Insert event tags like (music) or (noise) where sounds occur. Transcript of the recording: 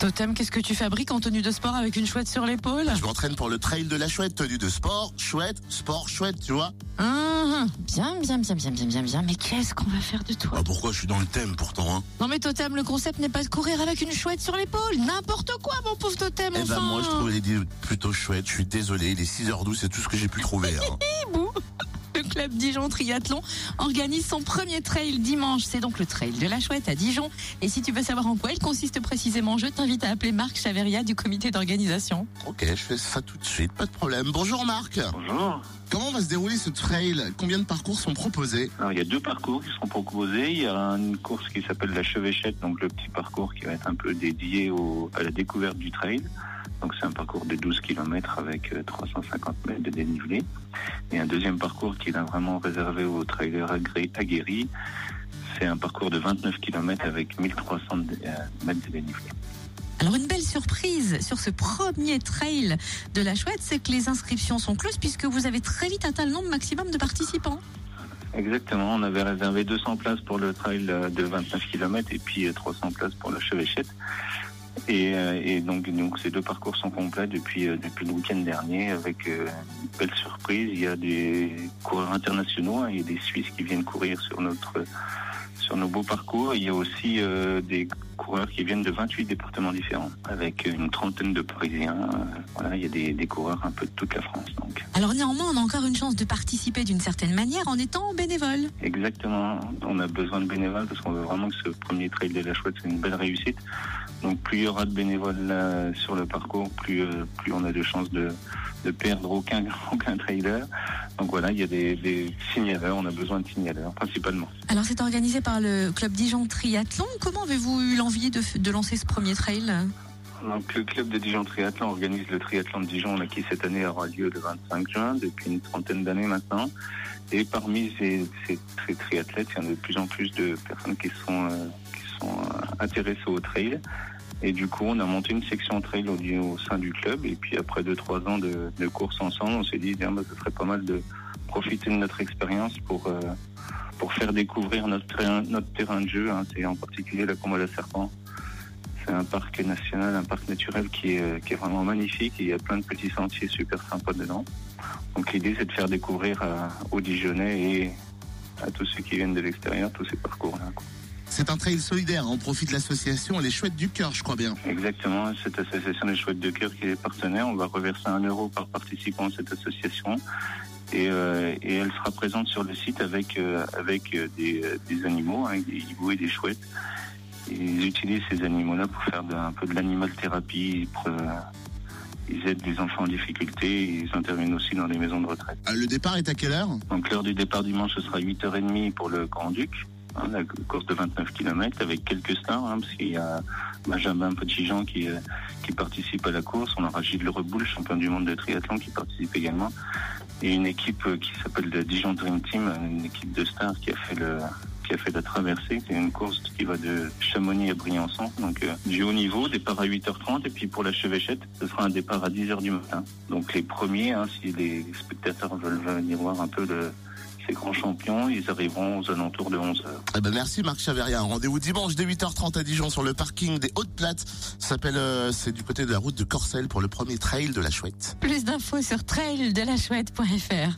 Totem, qu'est-ce que tu fabriques en tenue de sport avec une chouette sur l'épaule Je m'entraîne pour le trail de la chouette, tenue de sport, chouette, sport, chouette, tu vois. Hum, Bien, bien, bien, bien, bien, bien, bien. Mais qu'est-ce qu'on va faire de toi Ah pourquoi je suis dans le thème pourtant hein Non mais Totem, le concept n'est pas de courir avec une chouette sur l'épaule. N'importe quoi, mon pauvre Totem, Eh enfin. ben moi je trouve l'idée plutôt chouette, je suis désolé, il est 6h12, c'est tout ce que j'ai pu trouver. hein. (laughs) Le club Dijon Triathlon organise son premier trail dimanche. C'est donc le trail de la chouette à Dijon. Et si tu veux savoir en quoi il consiste précisément, je t'invite à appeler Marc Chaveria du comité d'organisation. ok, je fais ça tout de suite, pas de problème. Bonjour Marc Bonjour. Comment va se dérouler ce trail? Combien de parcours sont proposés? Alors, il y a deux parcours qui seront proposés. Il y a une course qui s'appelle la Chevêchette, donc le petit parcours qui va être un peu dédié au, à la découverte du trail. Donc c'est un parcours de 12 km avec euh, 350 mètres de dénivelé. Et un deuxième parcours qui est vraiment réservé aux trailers aguerris. C'est un parcours de 29 km avec 1300 dé- euh, mètres de dénivelé. Alors une belle surprise sur ce premier trail de la chouette, c'est que les inscriptions sont closes puisque vous avez très vite atteint le nombre maximum de participants. Exactement, on avait réservé 200 places pour le trail euh, de 29 km et puis euh, 300 places pour la Chevêchette. Et, euh, et donc, donc ces deux parcours sont complets depuis, euh, depuis le week-end dernier avec euh, une belle surprise. Il y a des coureurs internationaux, hein, des Suisses qui viennent courir sur notre sur nos beaux parcours. Il y a aussi euh, des coureurs qui viennent de 28 départements différents avec une trentaine de Parisiens. Euh, Voilà, il y a des, des coureurs un peu de toute la France. Donc. Alors néanmoins, on a encore une chance de participer d'une certaine manière en étant bénévole. Exactement. On a besoin de bénévoles parce qu'on veut vraiment que ce premier trail de la chouette soit une belle réussite. Donc plus il y aura de bénévoles là, sur le parcours, plus, euh, plus on a de chances de, de perdre aucun, (laughs) aucun trailer. Donc voilà, il y a des, des signaleurs, on a besoin de signaleurs principalement. Alors c'est organisé par le club Dijon Triathlon. Comment avez-vous eu l'envie de, de lancer ce premier trail? Donc le club de Dijon Triathlon organise le triathlon de Dijon là, qui cette année aura lieu le 25 juin depuis une trentaine d'années maintenant. Et parmi ces, ces, ces triathlètes, il y en a de plus en plus de personnes qui sont, euh, qui sont euh, intéressées au trail. Et du coup, on a monté une section trail au, sein du club. Et puis après deux trois ans de, de course ensemble, on s'est dit, bah, ce serait pas mal de profiter de notre expérience pour euh, pour faire découvrir notre terrain, notre terrain de jeu. Hein. C'est en particulier la Combe à la Serpent. C'est un parc national, un parc naturel qui est, euh, qui est vraiment magnifique. Et il y a plein de petits sentiers super sympas dedans. Donc l'idée, c'est de faire découvrir aux Dijonnais et à tous ceux qui viennent de l'extérieur tous ces parcours-là. C'est un trail solidaire, on profite de l'association Les Chouettes du Cœur, je crois bien. Exactement, cette association des Chouettes de Cœur qui est partenaire, on va reverser un euro par participant à cette association et, euh, et elle sera présente sur le site avec euh, avec euh, des, des animaux, hein, des hiboux et des chouettes. Et ils utilisent ces animaux-là pour faire de- un peu de l'animal thérapie. Ils, aident les enfants en difficulté. et Ils interviennent aussi dans les maisons de retraite. Le départ est à quelle heure? Donc l'heure du départ dimanche, ce sera 8h30 pour le Grand Duc, hein, la course de 29 km avec quelques stars, hein, parce qu'il y a Benjamin Petit-Jean qui, euh, qui participe à la course. On aura Gilles Reboul, champion du monde de triathlon, qui participe également. Et une équipe euh, qui s'appelle le Dijon Dream Team, une équipe de stars qui a fait la traversée. C'est une course qui va de Chamonix à Briançon, donc euh, du haut niveau, départ à 8h30. Et puis pour la Chevêchette, ce sera un départ à 10h du matin. Donc les premiers, hein, si les spectateurs veulent venir voir un peu le, ces grands champions, ils arriveront aux alentours de 11h. Eh ben merci Marc Chaveria. Rendez-vous dimanche dès 8h30 à Dijon sur le parking des Hautes Plates. Ça s'appelle, euh, c'est du côté de la route de Corcelles pour le premier trail de la Chouette. Plus d'infos sur traildelachouette.fr.